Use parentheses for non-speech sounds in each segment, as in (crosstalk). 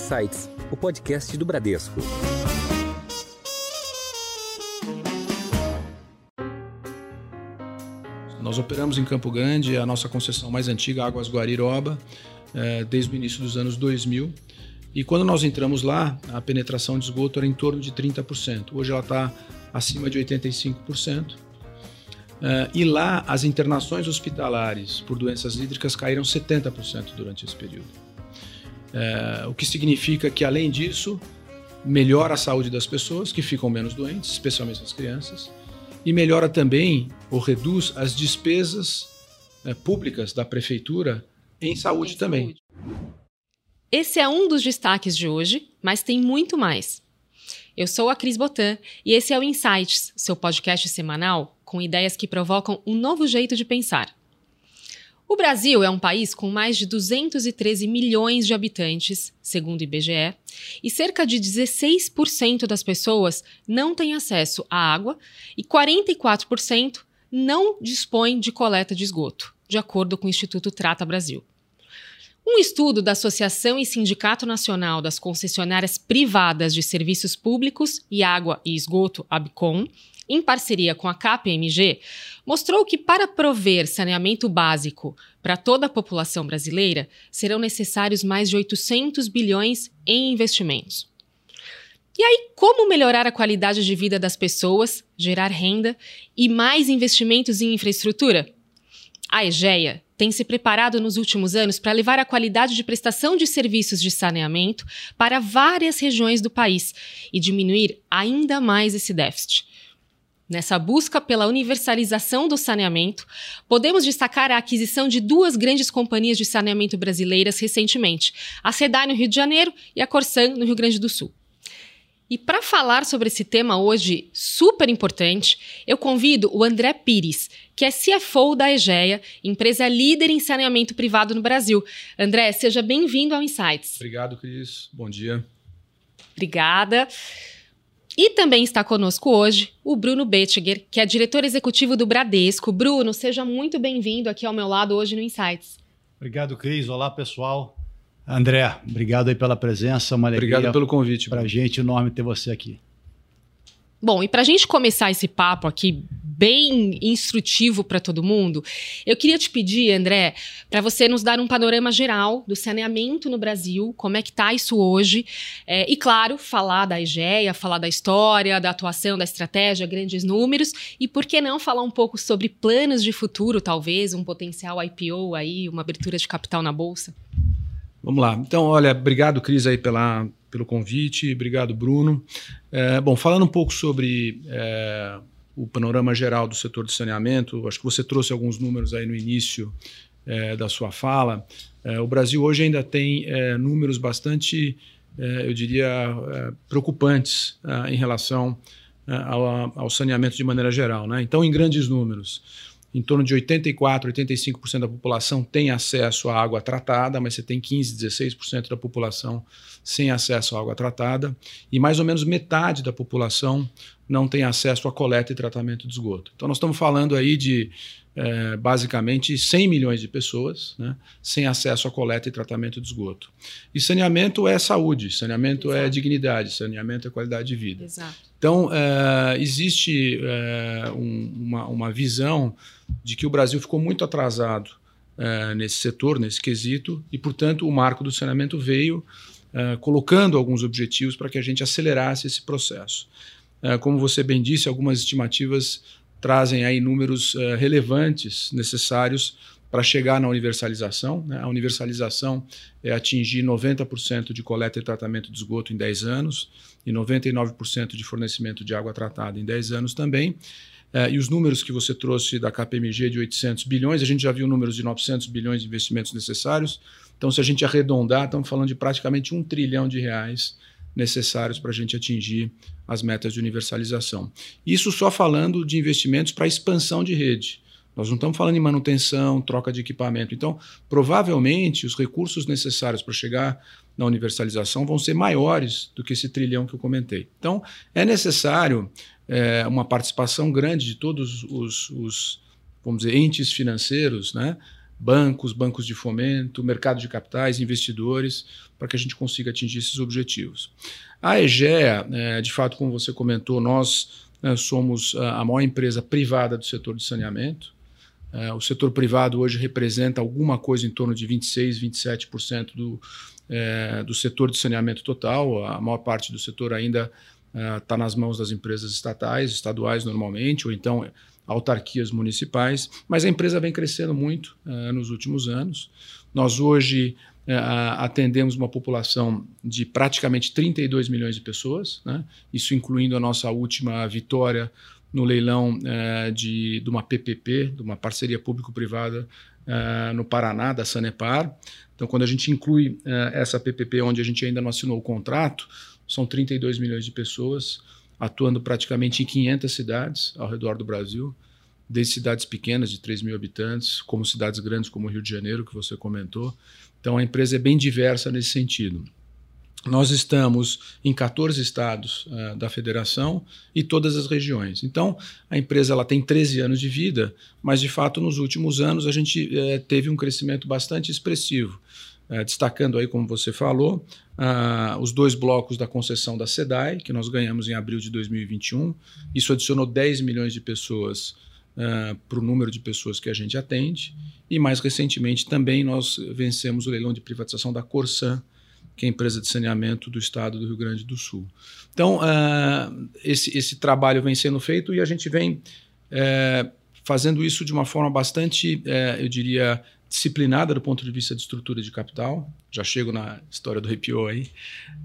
Insights, o podcast do Bradesco. Nós operamos em Campo Grande, a nossa concessão mais antiga, Águas Guariroba, é, desde o início dos anos 2000. E quando nós entramos lá, a penetração de esgoto era em torno de 30%. Hoje ela está acima de 85%. Uh, e lá, as internações hospitalares por doenças hídricas caíram 70% durante esse período. Uh, o que significa que, além disso, melhora a saúde das pessoas, que ficam menos doentes, especialmente as crianças, e melhora também ou reduz as despesas uh, públicas da prefeitura em saúde também. Esse é um dos destaques de hoje, mas tem muito mais. Eu sou a Cris Botan e esse é o Insights, seu podcast semanal com ideias que provocam um novo jeito de pensar. O Brasil é um país com mais de 213 milhões de habitantes, segundo o IBGE, e cerca de 16% das pessoas não têm acesso à água e 44% não dispõem de coleta de esgoto, de acordo com o Instituto Trata Brasil. Um estudo da Associação e Sindicato Nacional das Concessionárias Privadas de Serviços Públicos e Água e Esgoto, ABCOM, em parceria com a KPMG, mostrou que para prover saneamento básico para toda a população brasileira, serão necessários mais de 800 bilhões em investimentos. E aí, como melhorar a qualidade de vida das pessoas, gerar renda e mais investimentos em infraestrutura? A EGEA tem se preparado nos últimos anos para levar a qualidade de prestação de serviços de saneamento para várias regiões do país e diminuir ainda mais esse déficit. Nessa busca pela universalização do saneamento, podemos destacar a aquisição de duas grandes companhias de saneamento brasileiras recentemente, a SEDAI no Rio de Janeiro e a Corsan no Rio Grande do Sul. E para falar sobre esse tema hoje super importante, eu convido o André Pires, que é CFO da EGEA, empresa líder em saneamento privado no Brasil. André, seja bem-vindo ao Insights. Obrigado, Cris. Bom dia. Obrigada. E também está conosco hoje o Bruno Bettiger, que é diretor executivo do Bradesco. Bruno, seja muito bem-vindo aqui ao meu lado hoje no Insights. Obrigado, Cris. Olá, pessoal. André, obrigado aí pela presença, uma alegria. Obrigado pelo convite. Para a gente, enorme ter você aqui. Bom, e para a gente começar esse papo aqui bem instrutivo para todo mundo, eu queria te pedir, André, para você nos dar um panorama geral do saneamento no Brasil, como é que está isso hoje, é, e claro, falar da IGEA, falar da história, da atuação, da estratégia, grandes números, e por que não falar um pouco sobre planos de futuro, talvez, um potencial IPO aí, uma abertura de capital na Bolsa? Vamos lá. Então, olha, obrigado, Cris, aí pela, pelo convite, obrigado, Bruno. É, bom, falando um pouco sobre é, o panorama geral do setor de saneamento, acho que você trouxe alguns números aí no início é, da sua fala. É, o Brasil hoje ainda tem é, números bastante, é, eu diria, preocupantes em relação ao, ao, saneamento de maneira geral. Né? Então, em grandes números, em torno de 84, 85% da população tem acesso à água tratada, mas você tem 15, 16% da população sem acesso à água tratada, e mais ou menos metade da população não tem acesso à coleta e tratamento de esgoto. Então, nós estamos falando aí de é, basicamente 100 milhões de pessoas né, sem acesso à coleta e tratamento de esgoto. E saneamento é saúde, saneamento é Exato. é dignidade, saneamento é qualidade de vida. Exato. Então, é, existe é, um, uma, uma visão de que o Brasil ficou muito atrasado é, nesse setor, nesse quesito, e, portanto, o marco do saneamento veio é, colocando alguns objetivos para que a gente acelerasse esse processo. É, como você bem disse, algumas estimativas trazem aí números uh, relevantes necessários para chegar na universalização. Né? A universalização é atingir 90% de coleta e tratamento de esgoto em 10 anos e 99% de fornecimento de água tratada em 10 anos também. Uh, e os números que você trouxe da KPMG de 800 bilhões, a gente já viu números de 900 bilhões de investimentos necessários. Então, se a gente arredondar, estamos falando de praticamente um trilhão de reais necessários para a gente atingir as metas de universalização. Isso só falando de investimentos para expansão de rede. Nós não estamos falando em manutenção, troca de equipamento. Então, provavelmente, os recursos necessários para chegar na universalização vão ser maiores do que esse trilhão que eu comentei. Então, é necessário é, uma participação grande de todos os, os, vamos dizer, entes financeiros, né? bancos, bancos de fomento, mercado de capitais, investidores, para que a gente consiga atingir esses objetivos. A EGEA, é, de fato, como você comentou, nós é, somos a maior empresa privada do setor de saneamento. É, o setor privado hoje representa alguma coisa em torno de 26, 27% do, é, do setor de saneamento total. A maior parte do setor ainda está nas mãos das empresas estatais, estaduais normalmente, ou então autarquias municipais, mas a empresa vem crescendo muito uh, nos últimos anos. Nós hoje uh, atendemos uma população de praticamente 32 milhões de pessoas, né? isso incluindo a nossa última vitória no leilão uh, de, de uma PPP, de uma parceria público-privada no Paraná, da Sanepar. Então, quando a gente inclui essa PPP, onde a gente ainda não assinou o contrato, são 32 milhões de pessoas atuando praticamente em 500 cidades ao redor do Brasil, desde cidades pequenas de 3 mil habitantes, como cidades grandes como o Rio de Janeiro, que você comentou. Então a empresa é bem diversa nesse sentido. Nós estamos em 14 estados uh, da federação e todas as regiões. Então, a empresa ela tem 13 anos de vida, mas de fato nos últimos anos a gente uh, teve um crescimento bastante expressivo. Uh, destacando aí, como você falou, uh, os dois blocos da concessão da SEDAI, que nós ganhamos em abril de 2021. Isso adicionou 10 milhões de pessoas uh, para o número de pessoas que a gente atende. E mais recentemente também nós vencemos o leilão de privatização da Corsan, que é a empresa de saneamento do estado do Rio Grande do Sul. Então, uh, esse, esse trabalho vem sendo feito e a gente vem uh, fazendo isso de uma forma bastante, eu diria, disciplinada do ponto de vista de estrutura de capital. Já chego na história do IPO aí.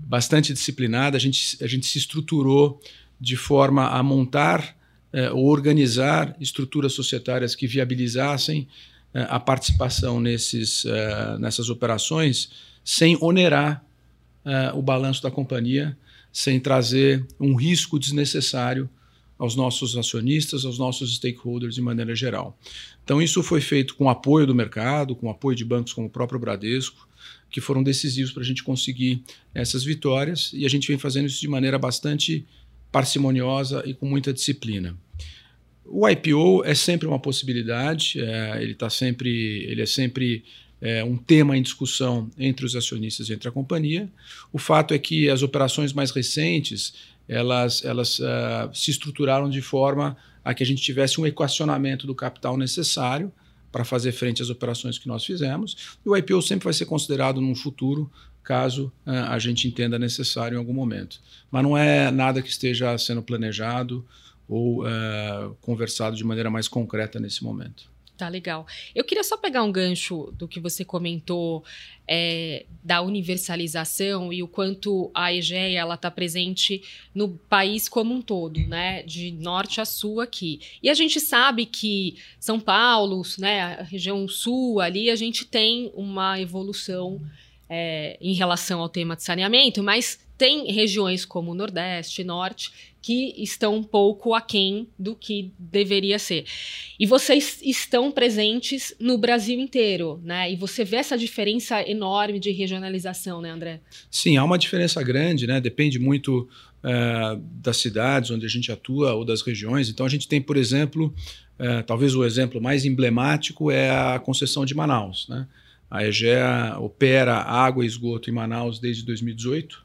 Bastante disciplinada. A gente, a gente se estruturou de forma a montar eh, ou organizar estruturas societárias que viabilizassem eh, a participação nesses, eh, nessas operações sem onerar o balanço da companhia, sem trazer um risco desnecessário aos nossos acionistas, aos nossos stakeholders de maneira geral. Então, isso foi feito com apoio do mercado, com apoio de bancos como o próprio Bradesco, que foram decisivos para a gente conseguir essas vitórias, e a gente vem fazendo isso de maneira bastante parcimoniosa e com muita disciplina. O IPO é sempre uma possibilidade, é, ele, tá sempre, ele é sempre é, um tema em discussão entre os acionistas e entre a companhia. O fato é que as operações mais recentes elas, elas uh, se estruturaram de forma a que a gente tivesse um equacionamento do capital necessário para fazer frente às operações que nós fizemos. E o IPO sempre vai ser considerado num futuro, caso uh, a gente entenda necessário em algum momento. Mas não é nada que esteja sendo planejado ou uh, conversado de maneira mais concreta nesse momento. Tá legal. Eu queria só pegar um gancho do que você comentou é, da universalização e o quanto a EGEA ela está presente no país como um todo, né, de norte a sul aqui. E a gente sabe que São Paulo, né, a região sul ali, a gente tem uma evolução é, em relação ao tema de saneamento, mas tem regiões como o Nordeste, Norte, que estão um pouco aquém do que deveria ser. E vocês estão presentes no Brasil inteiro, né? E você vê essa diferença enorme de regionalização, né, André? Sim, há uma diferença grande, né? Depende muito uh, das cidades onde a gente atua ou das regiões. Então, a gente tem, por exemplo, uh, talvez o exemplo mais emblemático é a concessão de Manaus, né? A EGEA opera água e esgoto em Manaus desde 2018.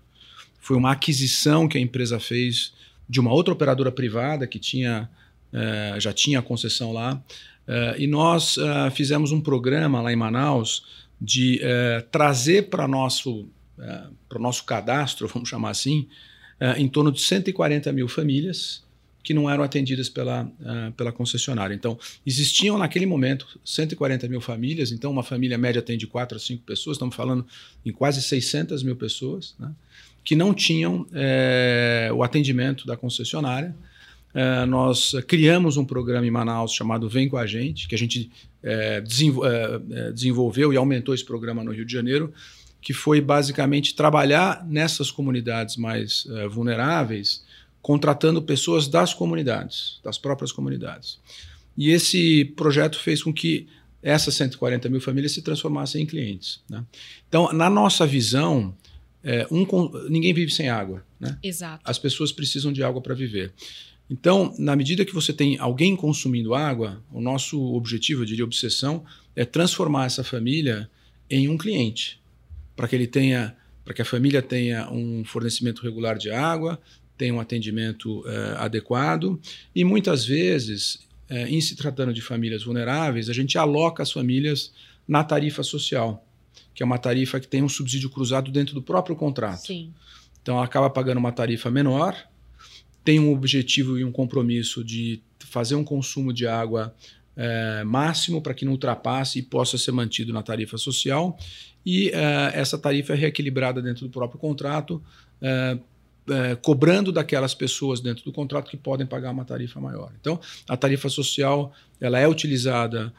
Foi uma aquisição que a empresa fez de uma outra operadora privada que tinha, uh, já tinha a concessão lá. Uh, e nós uh, fizemos um programa lá em Manaus de trazer para o nosso cadastro, (laughs) vamos chamar assim, em torno de 140 mil famílias que não eram atendidas pela, pela concessionária. Então, existiam naquele momento 140 mil famílias, então uma família média atende 4 a 5 pessoas, estamos falando em quase 600 mil pessoas, né? Que não tinham é, o atendimento da concessionária. É, nós criamos um programa em Manaus chamado Vem com a Gente, que a gente é, desenvolveu e aumentou esse programa no Rio de Janeiro, que foi basicamente trabalhar nessas comunidades mais vulneráveis, contratando pessoas das comunidades, das próprias comunidades. E esse projeto fez com que essas 140 mil famílias se transformassem em clientes. Né? Então, na nossa visão, é, um, ninguém vive sem água. Né? Exato. As pessoas precisam de água para viver. Então, na medida que você tem alguém consumindo água, o nosso objetivo, eu diria obsessão, é transformar essa família em um cliente, para que ele tenha, para que a família tenha um fornecimento regular de água, tenha um atendimento eh, adequado e muitas vezes, eh, em se tratando de famílias vulneráveis, a gente aloca as famílias na tarifa social, que é uma tarifa que tem um subsídio cruzado dentro do próprio contrato. Sim. Então, ela acaba pagando uma tarifa menor tem um objetivo e um compromisso de fazer um consumo de água é, máximo para que não ultrapasse e possa ser mantido na tarifa social. E é, essa tarifa é reequilibrada dentro do próprio contrato, é, cobrando daquelas pessoas dentro do contrato que podem pagar uma tarifa maior. Então, a tarifa social ela é utilizada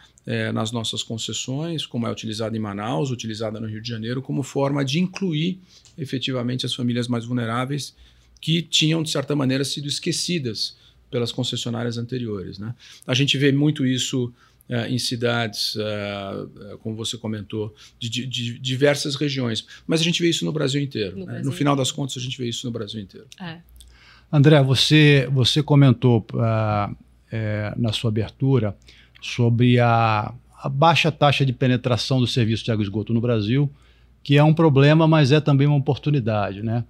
nas nossas concessões, como é utilizada em Manaus, utilizada no Rio de Janeiro, como forma de incluir efetivamente as famílias mais vulneráveis que tinham, de certa maneira, sido esquecidas pelas concessionárias anteriores. Né? A gente vê muito isso em cidades, uh, como você comentou, de, de, de, diversas regiões, mas a gente vê isso no Brasil inteiro. No, né? Brasil no final das contas, a gente vê isso no Brasil inteiro. É. André, você, você comentou uh, é, na sua abertura sobre a, a baixa taxa de penetração do serviço de água e esgoto no Brasil, que é um problema, mas é também uma oportunidade. Né?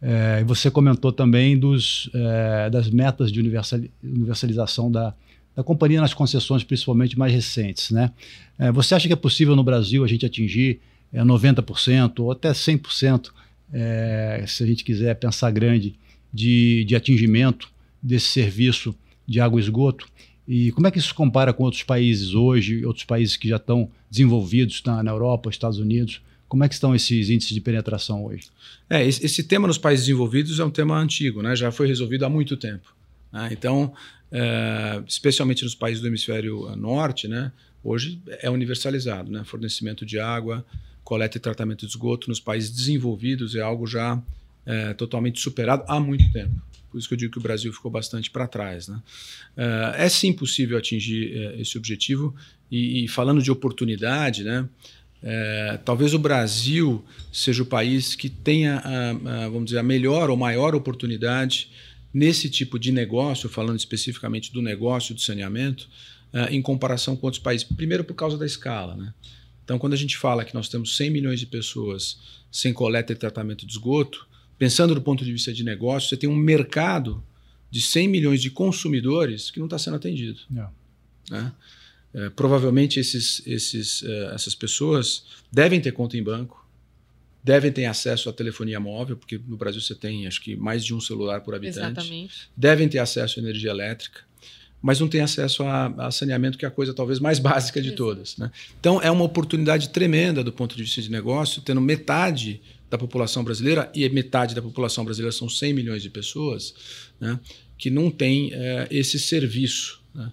É, você comentou também dos, é, das metas de universalização da, da companhia nas concessões, principalmente mais recentes. Né? É, você acha que é possível no Brasil a gente atingir é, 90% ou até 100%, é, se a gente quiser pensar grande, de, de atingimento desse serviço de água e esgoto? E como é que isso compara com outros países hoje, outros países que já estão desenvolvidos na, na Europa, Estados Unidos? Como é que estão esses índices de penetração hoje? É, esse, esse tema nos países desenvolvidos é um tema antigo, né? já foi resolvido há muito tempo. Né? Então, é, especialmente nos países do hemisfério norte, né? hoje é universalizado. Né? Fornecimento de água, coleta e tratamento de esgoto nos países desenvolvidos é algo já é, totalmente superado há muito tempo. Por isso que eu digo que o Brasil ficou bastante para trás. Né? É, sim possível atingir esse objetivo. E, e, falando de oportunidade, né? Talvez o Brasil seja o país que tenha, a, a, vamos dizer, a melhor ou maior oportunidade nesse tipo de negócio, falando especificamente do negócio de saneamento, uh, em comparação com outros países. Primeiro, por causa da escala. Né? Então, quando a gente fala que nós temos 100 milhões de pessoas sem coleta e tratamento de esgoto, pensando do ponto de vista de negócio, você tem um mercado de 100 milhões de consumidores que não está sendo atendido. Não. Né? É, provavelmente esses, esses, uh, essas pessoas devem ter conta em banco, devem ter acesso à telefonia móvel, porque no Brasil você tem acho que mais de um celular por habitante. Exatamente. Devem ter acesso à energia elétrica, mas não tem acesso a, a saneamento, que é a coisa talvez mais (laughs) básica de Exato. todas. Né? Então é uma oportunidade tremenda do ponto de vista de negócio, tendo metade da população brasileira, e metade da população brasileira são 100 milhões de pessoas, né, que não tem é, esse serviço. Né?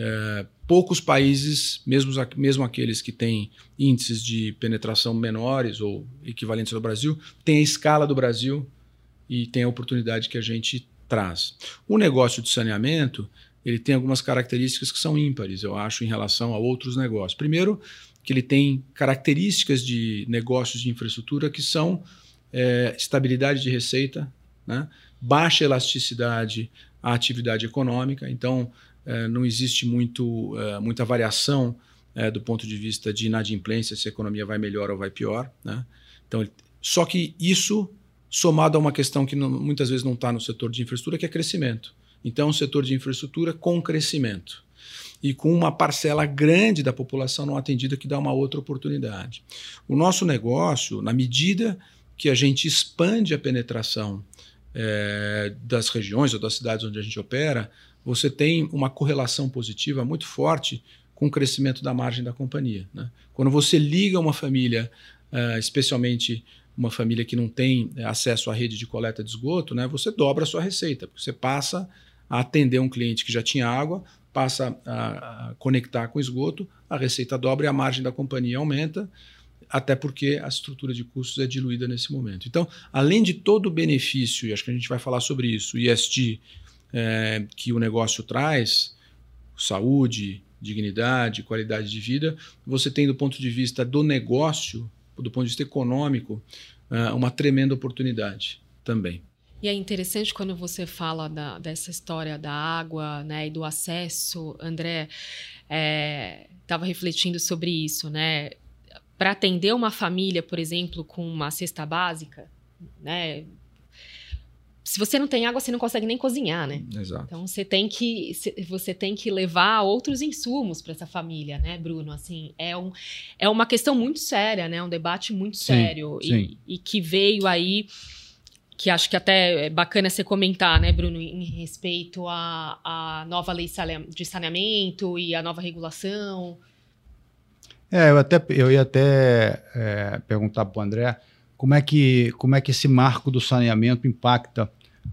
É, poucos países, mesmo, mesmo aqueles que têm índices de penetração menores ou equivalentes ao Brasil, têm a escala do Brasil e tem a oportunidade que a gente traz. O negócio de saneamento ele tem algumas características que são ímpares, eu acho, em relação a outros negócios. Primeiro, que ele tem características de negócios de infraestrutura que são é, estabilidade de receita, né? baixa elasticidade à atividade econômica. Então, não existe muito, é, muita variação é, do ponto de vista de inadimplência, se a economia vai melhor ou vai pior. Né? Então, só que isso somado a uma questão que não, muitas vezes não está no setor de infraestrutura, que é crescimento. Então, um setor de infraestrutura com crescimento e com uma parcela grande da população não atendida que dá uma outra oportunidade. O nosso negócio, na medida que a gente expande a penetração é, das regiões ou das cidades onde a gente opera, você tem uma correlação positiva muito forte com o crescimento da margem da companhia. Né? Quando você liga uma família, uh, especialmente uma família que não tem eh, acesso à rede de coleta de esgoto, né, você dobra a sua receita, porque você passa a atender um cliente que já tinha água, passa a, a conectar com esgoto, a receita dobra e a margem da companhia aumenta, até porque a estrutura de custos é diluída nesse momento. Então, além de todo o benefício, e acho que a gente vai falar sobre isso, ESG, é, que o negócio traz, saúde, dignidade, qualidade de vida, você tem do ponto de vista do negócio, do ponto de vista econômico, é, uma tremenda oportunidade também. E é interessante quando você fala da, dessa história da água né, e do acesso, André, estava é, refletindo sobre isso, né? Para atender uma família, por exemplo, com uma cesta básica, né? Se você não tem água, você não consegue nem cozinhar, né? Exato. Então você tem que você tem que levar outros insumos para essa família, né, Bruno? Assim, é, um, é uma questão muito séria, né? Um debate muito Sim, sério sim. E, e que veio aí que acho que até é bacana você comentar, né, Bruno, em respeito à, à nova lei de saneamento e à nova regulação. É, eu, até, eu ia até é, perguntar para o André como é, que, como é que esse marco do saneamento impacta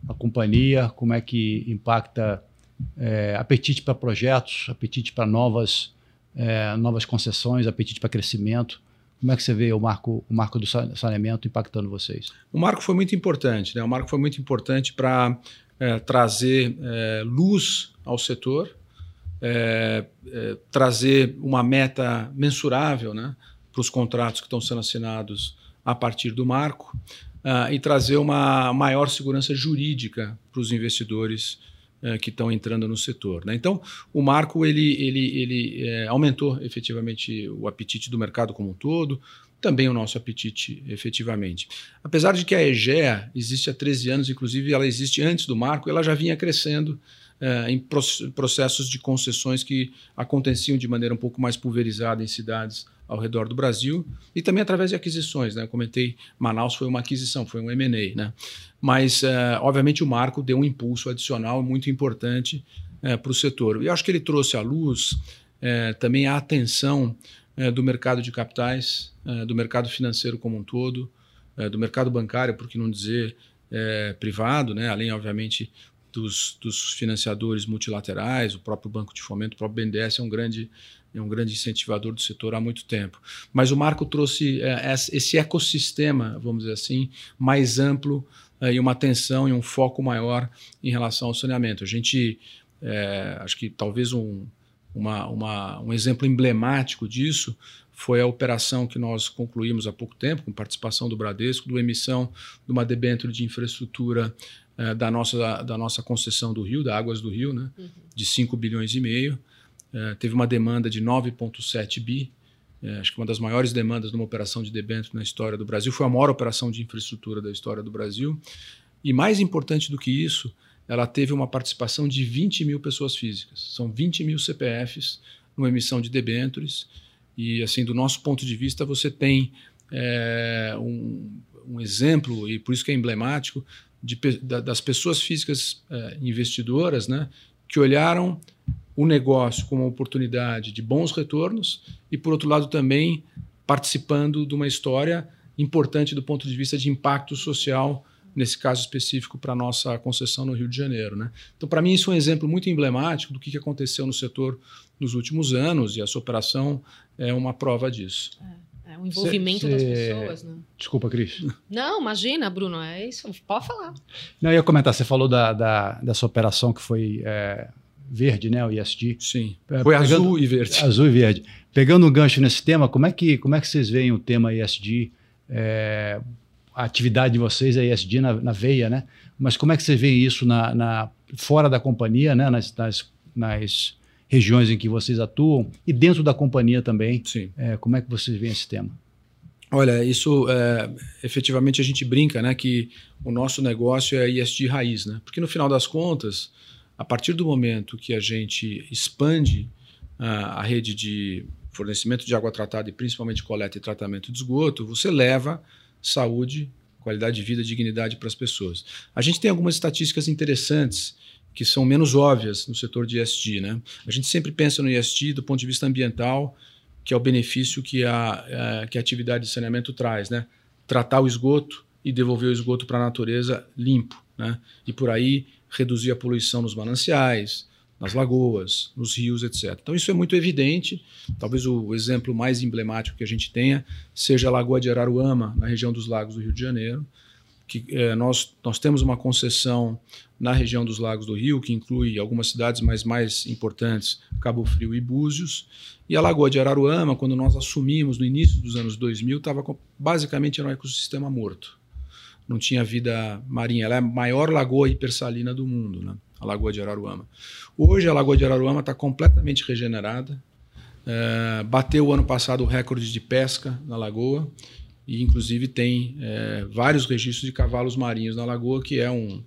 a companhia, como é que impacta é, apetite para projetos, apetite para novas, é, novas concessões, apetite para crescimento. Como é que você vê o marco, o marco do saneamento impactando vocês? O marco foi muito importante, né? O marco foi muito importante para é, trazer é, luz ao setor, é, é trazer uma meta mensurável, né, para os contratos que estão sendo assinados a partir do marco uh, e trazer uma maior segurança jurídica para os investidores uh, que estão entrando no setor. Né? Então, o marco ele, ele, ele é, aumentou efetivamente o apetite do mercado como um todo, também o nosso apetite efetivamente. Apesar de que a EGEA existe há 13 anos, inclusive ela existe antes do marco, ela já vinha crescendo Uh, em processos de concessões que aconteciam de maneira um pouco mais pulverizada em cidades ao redor do Brasil e também através de aquisições. Né? Eu comentei, Manaus foi uma aquisição, foi um M&A. Né? Mas, uh, obviamente, o marco deu um impulso adicional muito importante uh, para o setor. E acho que ele trouxe à luz uh, também a atenção do mercado de capitais, do mercado financeiro como um todo, do mercado bancário, por que não dizer privado, né? além, obviamente, dos, dos, financiadores multilaterais, o próprio Banco de Fomento, o próprio BNDES é um grande é um grande incentivador do setor há muito tempo. Mas o marco trouxe é, esse ecossistema, vamos dizer assim, mais amplo é, e uma atenção e um foco maior em relação ao saneamento. A gente, é, acho que talvez um, uma, uma, um exemplo emblemático disso foi a operação que nós concluímos há pouco tempo, com participação do Bradesco, do emissão de uma debênture de infraestrutura é, da, nossa, da nossa concessão do Rio, da Águas do Rio, né, uhum. de 5 bilhões e meio. É, teve uma demanda de 9,7 bi. É, acho que uma das maiores demandas numa operação de debênture na história do Brasil. Foi a maior operação de infraestrutura da história do Brasil. E mais importante do que isso, ela teve uma participação de 20 mil pessoas físicas. São 20 mil CPFs numa emissão de debêntures. E, assim, do nosso ponto de vista, você tem é, um, um, exemplo, e por isso que é emblemático, de, das pessoas físicas é, investidoras né, que olharam o negócio como uma oportunidade de bons retornos e, por outro lado, também participando de uma história importante do ponto de vista de impacto social, nesse caso específico para a nossa concessão no Rio de Janeiro. Né? Então, para mim, isso é um exemplo muito emblemático do que aconteceu no setor nos últimos anos e essa operação é uma prova disso. É, é o envolvimento cê, cê... das pessoas. Né? Desculpa, Cris. Não, imagina, Bruno, é isso. Pode falar. Não, eu ia comentar, você falou da, da, dessa operação que foi. É verde, né, o ISD. Sim. É, Foi Pegando, azul e verde. Azul e verde. Pegando um gancho nesse tema, como é que, como é que vocês veem o tema ISD? É, a atividade de vocês é ISD na, na, veia, né? Mas como é que vocês veem isso na, na fora da companhia, né? Nas, nas, nas, regiões em que vocês atuam e dentro da companhia também? Sim. É, como é que vocês veem esse tema? Olha, isso é, efetivamente a gente brinca, né? Que o nosso negócio é ISD raiz, né? Porque no final das contas a partir do momento que a gente expande uh, a rede de fornecimento de água tratada e principalmente coleta e tratamento de esgoto, você leva saúde, qualidade de vida, dignidade para as pessoas. A gente tem algumas estatísticas interessantes que são menos óbvias no setor de ESG. Né? A gente sempre pensa no ESG do ponto de vista ambiental, que é o benefício que a, a que a atividade de saneamento traz. Né? Tratar o esgoto e devolver o esgoto para a natureza limpo. Né? E por aí reduzir a poluição nos mananciais, nas lagoas, nos rios, etc. Então isso é muito evidente. Talvez o exemplo mais emblemático que a gente tenha seja a Lagoa de Araruama, na região dos Lagos do Rio de Janeiro, que é, nós, nós temos uma concessão na região dos Lagos do Rio, que inclui algumas cidades mais, mais importantes, Cabo Frio e Búzios. E a Lagoa de Araruama, quando nós assumimos no início dos anos 2000, estava basicamente era um ecossistema morto. não tinha vida marinha. Ela é a maior lagoa hipersalina do mundo, né? a Lagoa de Araruama. Hoje a Lagoa de Araruama está completamente regenerada. É, bateu o ano passado o recorde de pesca na lagoa e inclusive tem é, vários registros de cavalos marinhos na lagoa, que é um,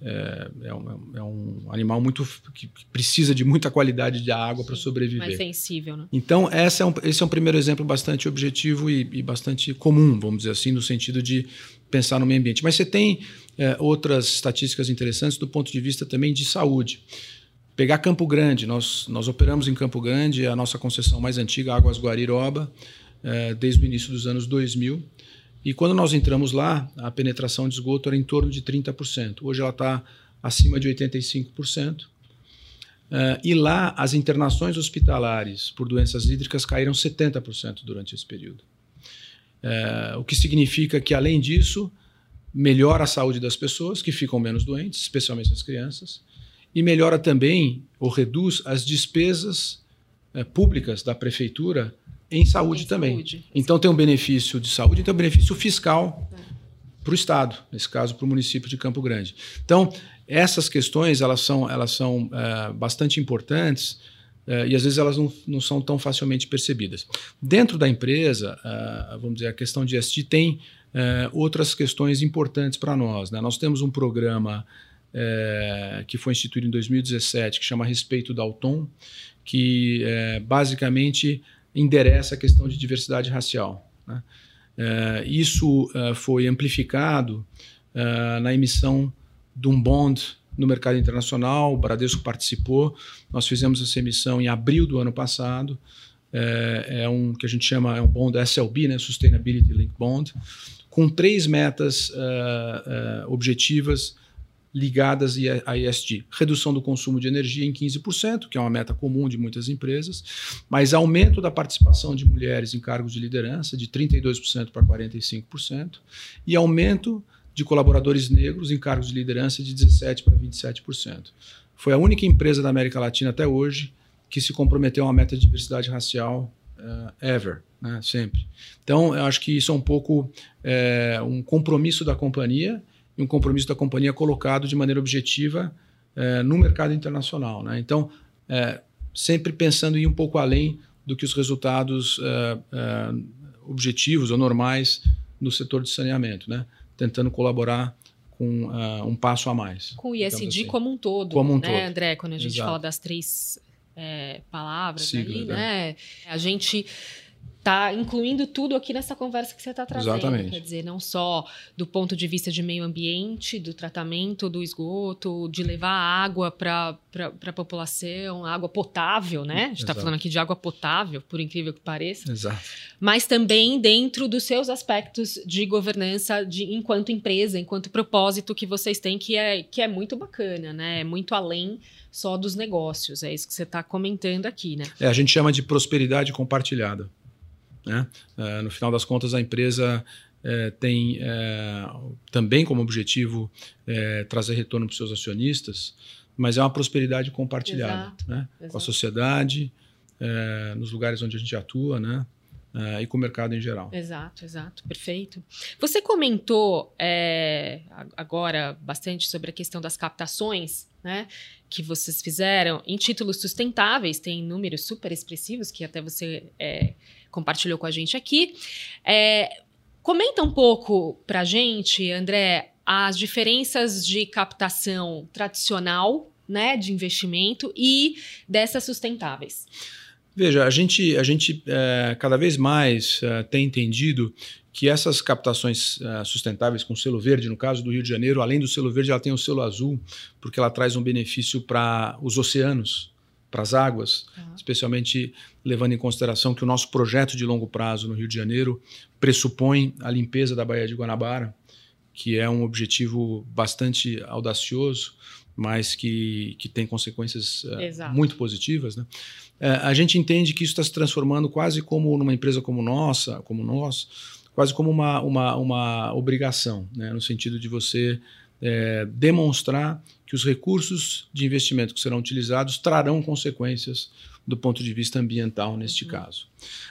é, é, um, é um animal muito que precisa de muita qualidade de água para sobreviver. Mais sensível, né? Então, essa é um, esse é um primeiro exemplo bastante objetivo e, e, bastante comum, vamos dizer assim, no sentido de pensar no meio ambiente. Mas você tem é, outras estatísticas interessantes do ponto de vista também de saúde. Pegar Campo Grande, nós, nós operamos em Campo Grande, é a nossa concessão mais antiga, Águas Guariroba, é, desde o início dos anos 2000. E quando nós entramos lá, a penetração de esgoto era em torno de 30%. Hoje ela está acima de 85%. Uh, eh, e lá, as internações hospitalares por doenças hídricas caíram 70% durante esse período. Uh, o que significa que, além disso, melhora a saúde das pessoas, que ficam menos doentes, especialmente as crianças, e melhora também ou reduz as despesas públicas da prefeitura em saúde em também. Saúde. Então tem um benefício de saúde e tem um benefício fiscal é. para o Estado, nesse caso para o município de Campo Grande. Então, essas questões elas são, elas são é, bastante importantes é, e às vezes elas não, não são tão facilmente percebidas. Dentro da empresa, é, vamos dizer, a questão de ESG tem outras questões importantes para nós. Né? Nós temos um programa que foi instituído em 2017 que chama Respeito da Alton, que basicamente endereça a questão de diversidade racial. Né? É, isso é, foi amplificado é, na emissão de um bond no mercado internacional, o Bradesco participou, nós fizemos essa emissão em abril do ano passado, é, um que a gente chama, é um bond SLB, né, Sustainability Linked Bond, com três metas uh, uh, objetivas ligadas a ESG. Redução do consumo de energia em 15%, que é uma meta comum de muitas empresas, mas aumento da participação de mulheres em cargos de liderança de 32% para 45%, e aumento de colaboradores negros em cargos de liderança de 17% para 27%. Foi a única empresa da América Latina até hoje que se comprometeu a uma meta de diversidade racial uh, ever, né, sempre. Então, eu acho que isso é um pouco é, um compromisso da companhia e um compromisso da companhia colocado de maneira objetiva é, no mercado internacional. Né? Então, é, sempre pensando em ir um pouco além do que os resultados é, objetivos ou normais no setor de saneamento, né? tentando colaborar com uh, um passo a mais. Com o ISD assim. como um todo, como um né, todo. André? Quando a gente Exato. fala das três palavras Sigla, aí, né? né? A gente tá incluindo tudo aqui nessa conversa que você está trazendo. Exatamente. Quer dizer, não só do ponto de vista de meio ambiente, do tratamento do esgoto, de levar água para a população, água potável, né? A gente está falando aqui de água potável, por incrível que pareça. Exato. Mas também dentro dos seus aspectos de governança, de enquanto empresa, enquanto propósito que vocês têm, que é, que é muito bacana, né? É muito além só dos negócios. É isso que você está comentando aqui, né? É, a gente chama de prosperidade compartilhada. Né? Uh, no final das contas, a empresa uh, tem uh, também como objetivo trazer retorno para os seus acionistas, mas é uma prosperidade compartilhada exato, né? exato. com a sociedade, nos lugares onde a gente atua, né? Uh, e com o mercado em geral. Exato, exato, perfeito. Você comentou é, agora bastante sobre a questão das captações, né, que vocês fizeram em títulos sustentáveis, tem números super expressivos que até você é, compartilhou com a gente aqui. É, comenta um pouco para a gente, André, as diferenças de captação tradicional, né, de investimento e dessas sustentáveis. Veja, a gente, a gente é, cada vez mais é, tem entendido que essas captações é, sustentáveis com selo verde, no caso do Rio de Janeiro, além do selo verde, ela tem o selo azul, porque ela traz um benefício para os oceanos, para as águas, uhum. especialmente levando em consideração que o nosso projeto de longo prazo no Rio de Janeiro pressupõe a limpeza da Baía de Guanabara, que é um objetivo bastante audacioso, mas que, que tem consequências uh, muito positivas. Né? Uh, a gente entende que isso está se transformando quase como numa empresa como nossa, como nós, quase como uma, uma, uma obrigação, né? no sentido de você é, demonstrar que os recursos de investimento que serão utilizados trarão consequências do ponto de vista ambiental neste uhum. caso.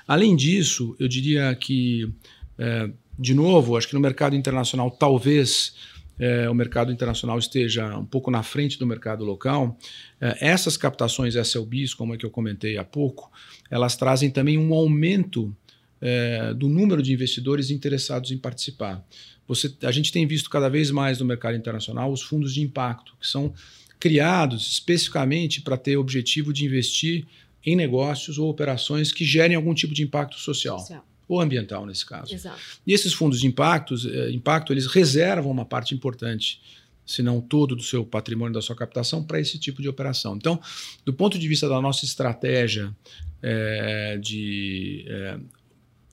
Além disso, eu diria que é, de novo, acho que no mercado internacional talvez é, o mercado internacional esteja um pouco na frente do mercado local, é, essas captações SLBs, como é que eu comentei há pouco, elas trazem também um aumento é, do número de investidores interessados em participar. Você, a gente tem visto cada vez mais no mercado internacional os fundos de impacto, que são criados especificamente para ter objetivo de investir em negócios ou operações que gerem algum tipo de impacto social. social ou ambiental nesse caso. Exato. E esses fundos de impactos, eh, impacto, eles reservam uma parte importante, se não todo do seu patrimônio, da sua captação, para esse tipo de operação. Então, do ponto de vista da nossa estratégia eh, de eh,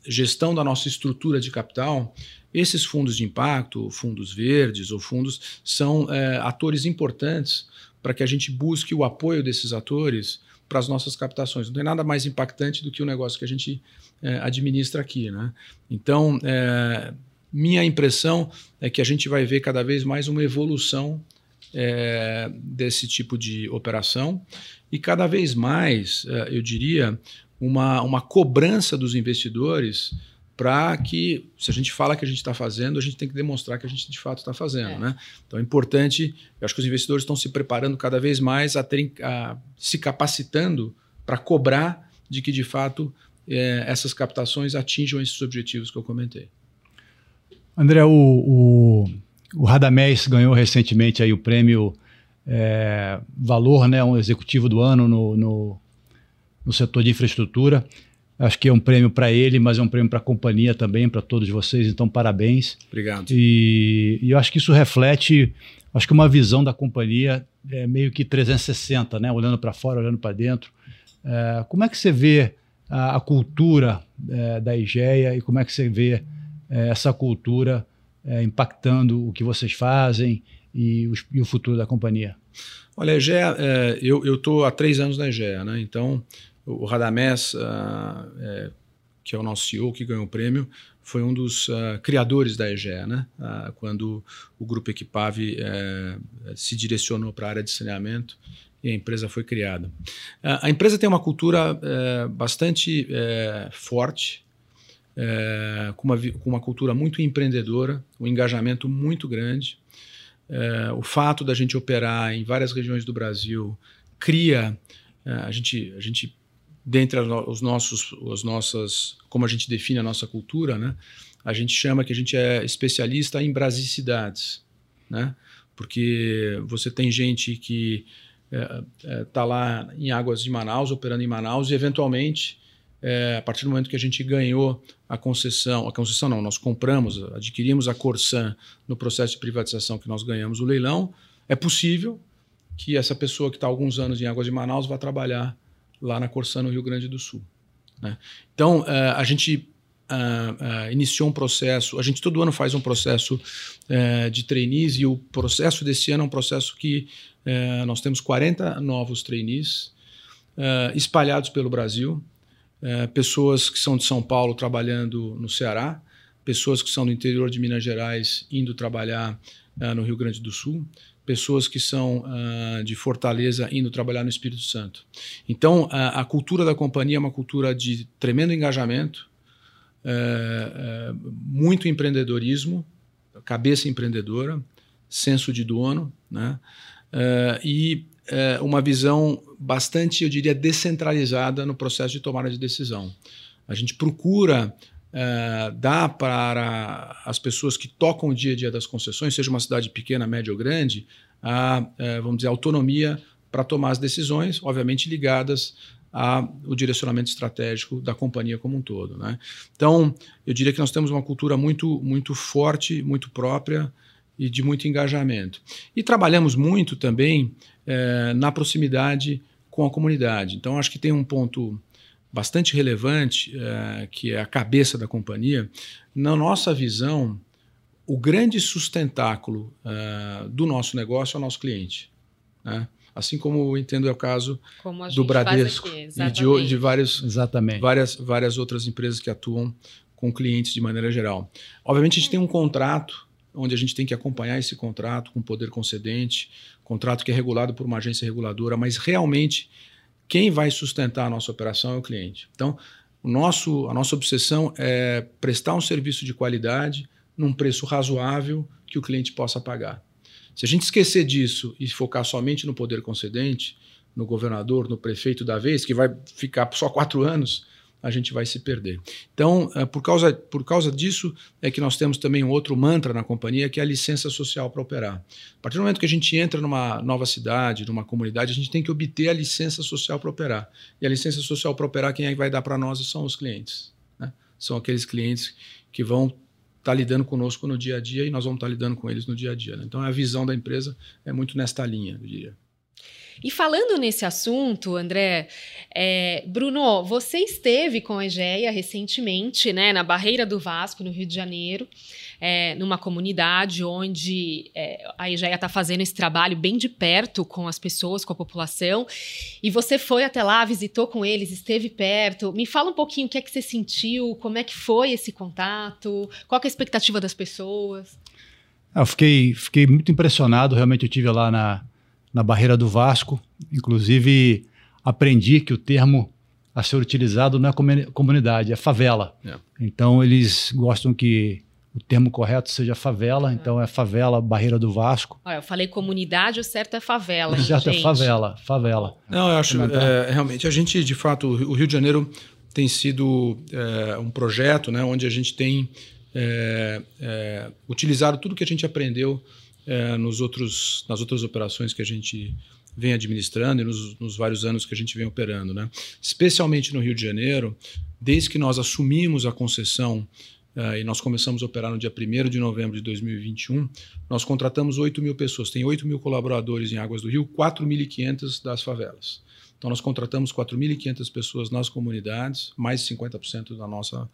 gestão da nossa estrutura de capital, esses fundos de impacto, fundos verdes ou fundos, são atores importantes para que a gente busque o apoio desses atores para as nossas captações. Não tem nada mais impactante do que o negócio que a gente é, administra aqui. Né? Então, é, minha impressão é que a gente vai ver cada vez mais uma evolução é, desse tipo de operação e cada vez mais, é, eu diria, uma, uma cobrança dos investidores para que, se a gente fala que a gente está fazendo, a gente tem que demonstrar que a gente de fato está fazendo. É. Né? Então é importante, eu acho que os investidores estão se preparando cada vez mais a, terem, a se capacitando para cobrar de que de fato é, essas captações atinjam esses objetivos que eu comentei. André, o, o, o Radamés ganhou recentemente aí o prêmio é, Valor, né, um executivo do ano no, no, no setor de infraestrutura. Acho que é um prêmio para ele, mas é um prêmio para a companhia também, para todos vocês. Então, parabéns. Obrigado. E, e, eu acho que isso reflete, acho que uma visão da companhia é meio que 360, né? Olhando para fora, olhando para dentro. É, como é que você vê a, a cultura é, da IGEA e como é que você vê é, essa cultura é, impactando o que vocês fazem e, os, e, o futuro da companhia? Olha, a IGEA, é, eu estou há três anos na IGEA, né? então o Radamés, uh, que é o nosso CEO que ganhou o prêmio, foi um dos uh, criadores da EGEA, né? Uh, quando o grupo Equipave uh, se direcionou para a área de saneamento e a empresa foi criada. a empresa tem uma cultura é, bastante é, forte, é, com, uma, com uma cultura muito empreendedora, um engajamento muito grande. o fato da gente operar em várias regiões do Brasil cria a gente, a gente dentre os nossos, os nossas, como a gente define a nossa cultura, né? A gente chama que a gente é especialista em brasicidades, né? Porque você tem gente que está é, é, tá lá em águas de Manaus, operando em Manaus, e eventualmente, é, a partir do momento que a gente ganhou a concessão, a concessão não, nós compramos, adquirimos a Corsan no processo de privatização que nós ganhamos o leilão, é possível que essa pessoa que está alguns anos em águas de Manaus vá trabalhar lá na Corsan, no Rio Grande do Sul. Né? Então, uh, a gente uh, uh, iniciou um processo, a gente todo ano faz um processo de trainees e o processo desse ano é um processo que é, nós temos 40 novos trainees é, espalhados pelo Brasil, é, pessoas que são de São Paulo trabalhando no Ceará, pessoas que são do interior de Minas Gerais indo trabalhar é, no Rio Grande do Sul, pessoas que são uh, de Fortaleza indo trabalhar no Espírito Santo. Então, a, a cultura da companhia é uma cultura de tremendo engajamento, é, é, muito empreendedorismo, cabeça empreendedora, senso de dono, né? Uh, e uh, uma visão bastante, eu diria, descentralizada no processo de tomada de decisão. A gente procura uh, dar para as pessoas que tocam o dia a dia das concessões, seja uma cidade pequena, média ou grande, a, vamos dizer, autonomia para tomar as decisões, obviamente ligadas ao direcionamento estratégico da companhia como um todo. Né? Então, eu diria que nós temos uma cultura muito, muito forte, muito própria, e de muito engajamento. E trabalhamos muito também é, na proximidade com a comunidade. Então, acho que tem um ponto bastante relevante, é, que é a cabeça da companhia. Na nossa visão, o grande sustentáculo é, do nosso negócio é o nosso cliente. Né? Assim como eu entendo é o caso do Bradesco aqui, e de, de vários, exatamente. Várias, várias outras empresas que atuam com clientes de maneira geral. Obviamente, a gente tem um contrato onde a gente tem que acompanhar esse contrato com o poder concedente, contrato que é regulado por uma agência reguladora, mas realmente quem vai sustentar a nossa operação é o cliente. Então, O nosso, a nossa obsessão é prestar um serviço de qualidade num preço razoável que o cliente possa pagar. Se a gente esquecer disso e focar somente no poder concedente, no governador, no prefeito da vez, que vai ficar só quatro anos, a gente vai se perder. Então, eh, por causa, por causa disso, é que nós temos também um outro mantra na companhia, que é a licença social para operar. A partir do momento que a gente entra numa nova cidade, numa comunidade, a gente tem que obter a licença social para operar. E a licença social para operar, quem é que vai dar para nós são os clientes. Né? São aqueles clientes que vão estar tá lidando conosco no dia a dia e nós vamos estar tá lidando com eles no dia a dia. Né? Então, a visão da empresa é muito nesta linha, eu diria. E falando nesse assunto, André, é, Bruno, você esteve com a Egeia recentemente, né, na Barreira do Vasco, no Rio de Janeiro, é, numa comunidade onde é, a Egeia está fazendo esse trabalho bem de perto com as pessoas, com a população. E você foi até lá, visitou com eles, esteve perto. Me fala um pouquinho o que é que você sentiu, como é que foi esse contato, qual é a expectativa das pessoas. Eu fiquei, fiquei muito impressionado, realmente eu tive lá na na barreira do Vasco. Inclusive, aprendi que o termo a ser utilizado não é comunidade, é favela. É. Então, eles gostam que o termo correto seja favela, então é favela, Barreira do Vasco. Olha, eu falei comunidade, o certo é favela. O certo é gente. é favela, favela. Não, eu acho, é, realmente, a gente, de fato, o Rio de Janeiro tem sido é, um projeto né, onde a gente tem é, é, utilizado tudo que a gente aprendeu é, nos outros, nas outras operações que a gente vem administrando e nos, nos, vários anos que a gente vem operando. Né? Especialmente no Rio de Janeiro, desde que nós assumimos a concessão uh, e nós começamos a operar no dia 1 de novembro de 2021, nós contratamos 8 mil pessoas. Tem 8 mil colaboradores em Águas do Rio, 4.500 das favelas. Então, nós contratamos 4.500 pessoas nas comunidades, mais de 50% da nossa,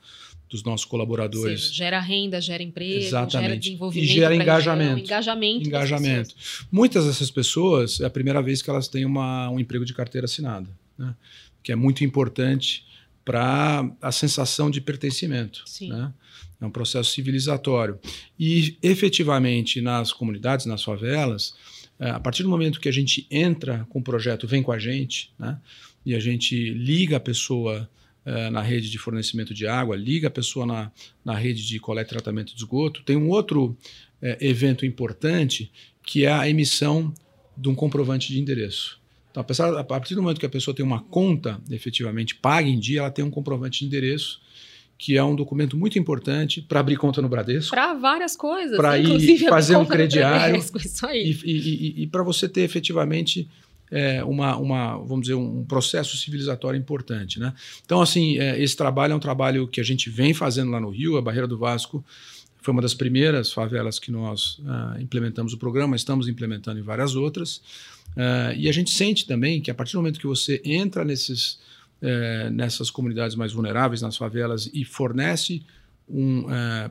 dos nossos colaboradores. Seja, gera renda, gera emprego, Exatamente. gera desenvolvimento. E gera engajamento. engajamento. Engajamento. Muitas dessas pessoas, é a primeira vez que elas têm uma, um emprego de carteira assinada, né? que é muito importante para a sensação de pertencimento. Sim. Né? É um processo civilizatório. E, efetivamente, nas comunidades, nas favelas, a partir do momento que a gente entra com o projeto Vem com a gente, né, e a gente liga a pessoa é, na rede de fornecimento de água, liga a pessoa na, na rede de coleta e tratamento de esgoto, tem um outro é, evento importante que é a emissão de um comprovante de endereço. Então, a partir do momento que a pessoa tem uma conta efetivamente paga em dia, ela tem um comprovante de endereço que é um documento muito importante para abrir conta no Bradesco. Para várias coisas. Para ir fazer um crediário. isso aí. E, e, e, e para você ter efetivamente é, uma, uma, vamos dizer, um processo civilizatório importante. Né? Então, assim, é, esse trabalho é um trabalho que a gente vem fazendo lá no Rio, a Barreira do Vasco foi uma das primeiras favelas que nós uh, implementamos o programa, estamos implementando em várias outras. Uh, e a gente sente também que a partir do momento que você entra nesses é, nessas comunidades mais vulneráveis, nas favelas, e fornece um, é,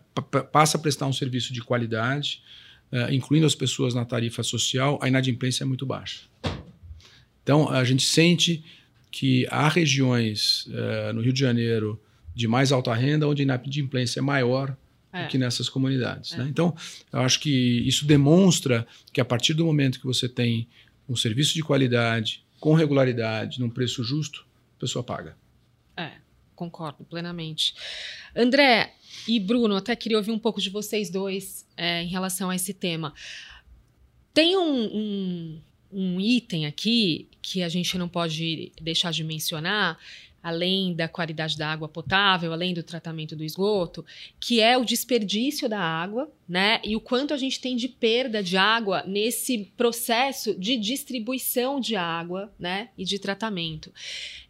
passa a prestar um serviço de qualidade, é, incluindo as pessoas na tarifa social, a inadimplência é muito baixa. Então, a gente sente que há regiões no Rio de Janeiro de mais alta renda onde a inadimplência é maior é. do que nessas comunidades. É. Né? Então, eu acho que isso demonstra que a partir do momento que você tem um serviço de qualidade, com regularidade, num preço justo, pessoa paga. É, concordo plenamente. André e Bruno, até queria ouvir um pouco de vocês dois é, em relação a esse tema. Tem um, um, um item aqui que a gente não pode deixar de mencionar, além da qualidade da água potável, além do tratamento do esgoto, que é o desperdício da água, né? E o quanto a gente tem de perda de água nesse processo de distribuição de água, né? E de tratamento.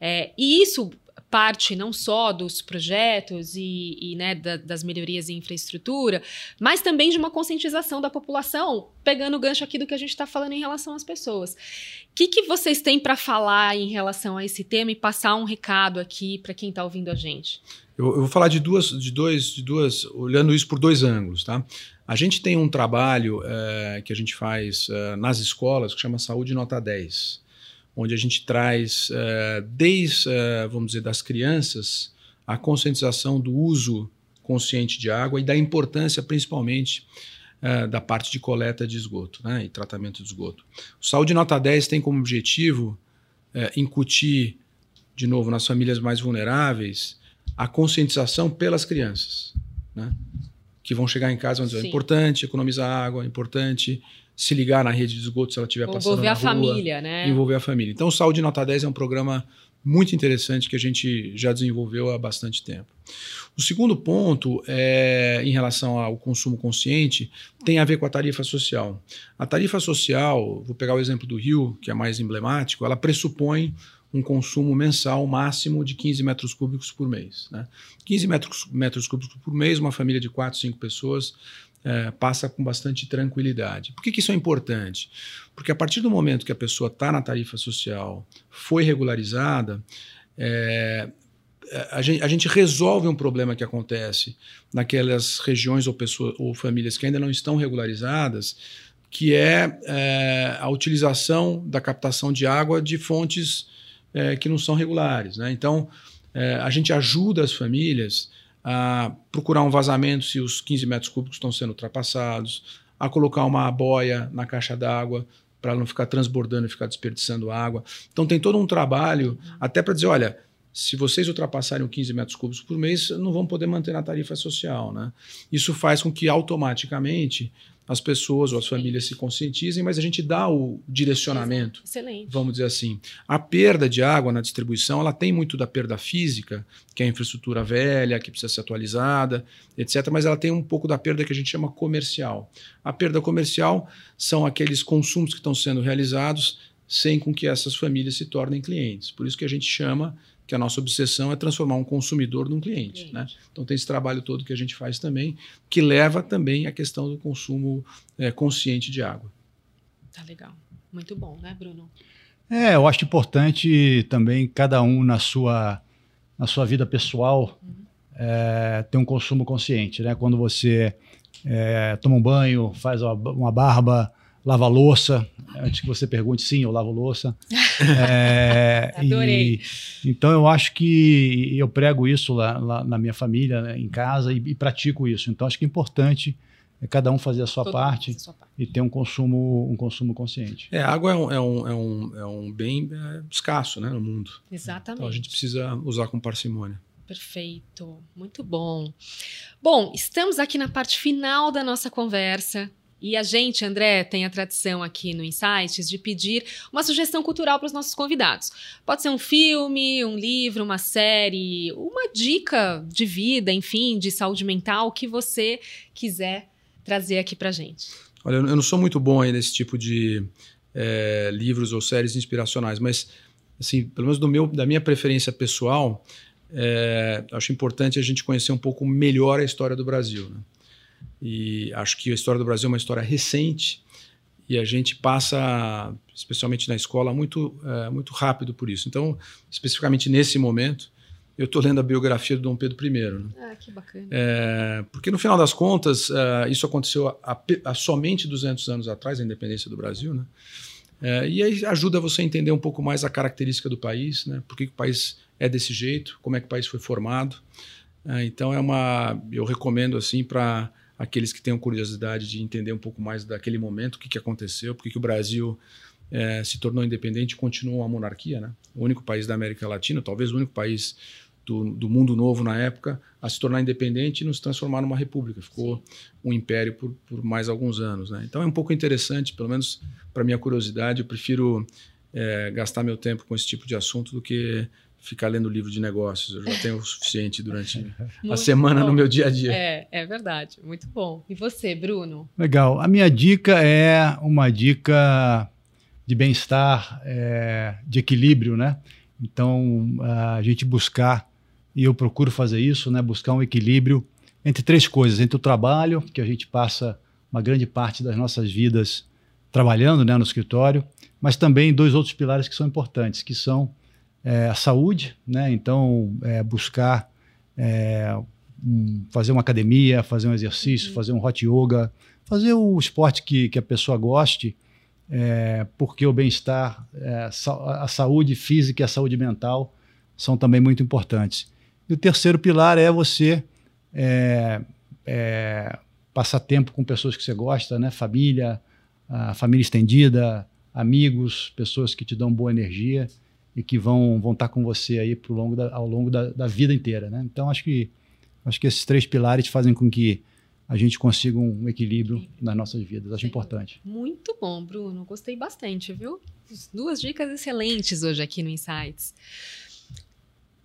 É, e isso parte não só dos projetos e, e né, da, das melhorias em infraestrutura, mas também de uma conscientização da população, pegando o gancho aqui do que a gente está falando em relação às pessoas. O que, que vocês têm para falar em relação a esse tema e passar um recado aqui para quem está ouvindo a gente? Eu, eu, vou falar de duas, de dois, de duas, olhando isso por dois ângulos, tá? A gente tem um trabalho é, que a gente faz é, nas escolas que chama Saúde Nota 10 onde a gente traz, uh, desde, uh, vamos dizer, das crianças, a conscientização do uso consciente de água e da importância, principalmente, uh, da parte de coleta de esgoto né, e tratamento de esgoto. O Saúde Nota 10 tem como objetivo incutir, de novo, nas famílias mais vulneráveis, a conscientização pelas crianças, né? que vão chegar em casa e vão dizer, é importante economizar água, é importante se ligar na rede de esgoto se ela estiver passando Envolver a rua, família, né? Envolver a família. Então, Saúde Nota 10 é um programa muito interessante que a gente já desenvolveu há bastante tempo. O segundo ponto, é, em relação ao consumo consciente, tem a ver com a tarifa social. A tarifa social, vou pegar o exemplo do Rio, que é mais emblemático, ela pressupõe um consumo mensal máximo de 15 metros cúbicos por mês. Né? 15 metros, metros cúbicos por mês, uma família de 4, 5 pessoas é, passa com bastante tranquilidade. Por que, que, isso é importante? Porque a partir do momento que a pessoa está na tarifa social, foi regularizada, é, a, gente, a, gente, resolve um problema que acontece naquelas regiões ou, pessoas, ou famílias que ainda não estão regularizadas, que é, é a utilização da captação de água de fontes é, que não são regulares. Né? Então, é, a gente ajuda as famílias a procurar um vazamento se os 15 metros cúbicos estão sendo ultrapassados, a colocar uma boia na caixa d'água para não ficar transbordando e ficar desperdiçando água. Então tem todo um trabalho até para dizer, olha, se vocês ultrapassarem 15 metros cúbicos por mês, não vão poder manter na tarifa social. Né? Isso faz com que automaticamente as pessoas ou as famílias se conscientizem, mas a gente dá o direcionamento. Excelente. Vamos dizer assim. A perda de água na distribuição, ela tem muito da perda física, que é a infraestrutura velha, que precisa ser atualizada, etc. Mas ela tem um pouco da perda que a gente chama comercial. A perda comercial são aqueles consumos que estão sendo realizados sem com que essas famílias se tornem clientes. Por isso que a gente chama que a nossa obsessão é transformar um consumidor num cliente. cliente. Né? Então tem esse trabalho todo que a gente faz também, que leva também à questão do consumo é, consciente de água. Tá legal. Muito bom, né, Bruno? É, eu acho importante também cada um na sua, na sua vida pessoal uhum. é, ter um consumo consciente. Né? Quando você é, toma um banho, faz uma barba, lava louça. Antes que você pergunte, sim, eu lavo louça. (laughs) É, Adorei. E, então eu acho que eu prego isso lá, lá na minha família, né, em casa, e, e, pratico isso. Então acho que é importante é cada um fazer a sua, parte, a sua parte, e ter um consumo, um consumo consciente. É, água é um, é um, é um, é um bem é, escasso né, no mundo. Exatamente. Então a gente precisa usar com parcimônia. Perfeito, muito bom. Bom, estamos aqui na parte final da nossa conversa. E a gente, André, tem a tradição aqui no Insights de pedir uma sugestão cultural para os nossos convidados. Pode ser um filme, um livro, uma série, uma dica de vida, enfim, de saúde mental que você quiser trazer aqui para gente. Olha, eu não sou muito bom aí nesse tipo de é, livros ou séries inspiracionais, mas assim, pelo menos do meu, da minha preferência pessoal, é, acho importante a gente conhecer um pouco melhor a história do Brasil. Né? E acho que a história do Brasil é uma história recente e a gente passa, especialmente na escola, muito, é, muito rápido por isso. Então, especificamente nesse momento, eu estou lendo a biografia do Dom Pedro I. Né? Ah, que bacana. É, porque no final das contas, uh, isso aconteceu a, a, somente 200 anos atrás, a independência do Brasil, né? É, e aí ajuda você a entender um pouco mais a característica do país, né? Por que, que o país é desse jeito, como é que o país foi formado. É, então é uma, eu recomendo assim para aqueles que tenham curiosidade de entender um pouco mais daquele momento, o que, que aconteceu, por que o Brasil é, se tornou independente e continuou uma monarquia, né? O único país da América Latina, talvez o único país do, do, mundo novo na época, a se tornar independente e nos transformar numa república. Ficou um império por, por mais alguns anos, né? Então é um pouco interessante, pelo menos para minha curiosidade, eu prefiro é, gastar meu tempo com esse tipo de assunto do que ficar lendo livro de negócios. Eu já tenho o suficiente durante (laughs) a semana bom. no meu dia a dia. É, é verdade. Muito bom. E você, Bruno? Legal. A minha dica é uma dica de bem-estar, é, de equilíbrio, né? Então, a gente buscar, e eu procuro fazer isso, né? Buscar um equilíbrio entre três coisas. Entre o trabalho, que a gente passa uma grande parte das nossas vidas trabalhando né, no escritório, mas também dois outros pilares que são importantes, que são é, a saúde, né? Então, é, buscar é, um, fazer uma academia, fazer um exercício, uhum. fazer um hot yoga, fazer o esporte que, que a pessoa goste, é, porque o bem-estar, é, a saúde física e a saúde mental são também muito importantes. E o terceiro pilar é você é, passar tempo com pessoas que você gosta, né? Família, família estendida, amigos, pessoas que te dão boa energia e que vão, vão estar com você aí pro longo da, ao longo da, da vida inteira. Né? Então, acho que, acho que esses três pilares fazem com que a gente consiga um equilíbrio nas nossas vidas. Acho importante. Muito bom, Bruno. Gostei bastante, viu? Duas dicas excelentes hoje aqui no Insights.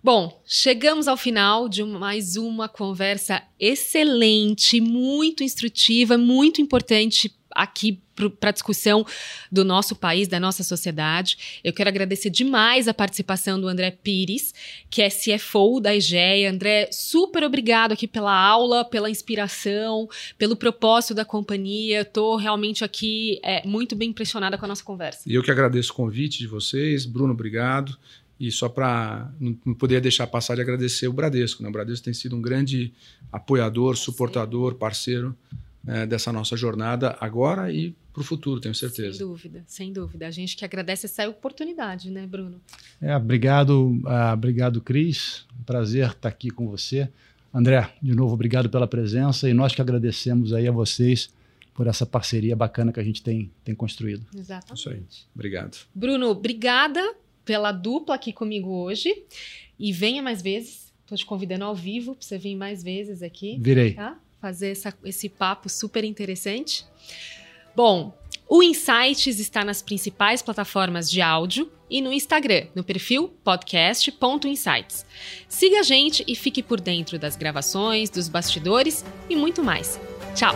Bom, chegamos ao final de mais uma conversa excelente, muito instrutiva, muito importante aqui para a discussão do nosso país, da nossa sociedade. Eu quero agradecer demais a participação do André Pires, que é CFO da IGEA. André, super obrigado aqui pela aula, pela inspiração, pelo propósito da companhia. Estou realmente aqui é, muito bem impressionada com a nossa conversa. E eu que agradeço o convite de vocês. Bruno, obrigado. E só para não poder deixar passar de agradecer o Bradesco. Né? O Bradesco tem sido um grande apoiador, parceiro. suportador, parceiro é, dessa nossa jornada agora e para o futuro, tenho certeza. Sem dúvida, sem dúvida. A gente que agradece essa oportunidade, né, Bruno? É, obrigado, uh, obrigado, Cris. Prazer estar aqui com você. André, de novo, obrigado pela presença e nós que agradecemos aí a vocês por essa parceria bacana que a gente tem, tem construído. Exatamente. Isso aí. Obrigado. Bruno, obrigada pela dupla aqui comigo hoje. E venha mais vezes. Estou te convidando ao vivo para você vir mais vezes aqui. Virei. Tá? Fazer essa, esse papo super interessante. Bom, o Insights está nas principais plataformas de áudio e no Instagram, no perfil podcast.insights. Siga a gente e fique por dentro das gravações, dos bastidores e muito mais. Tchau!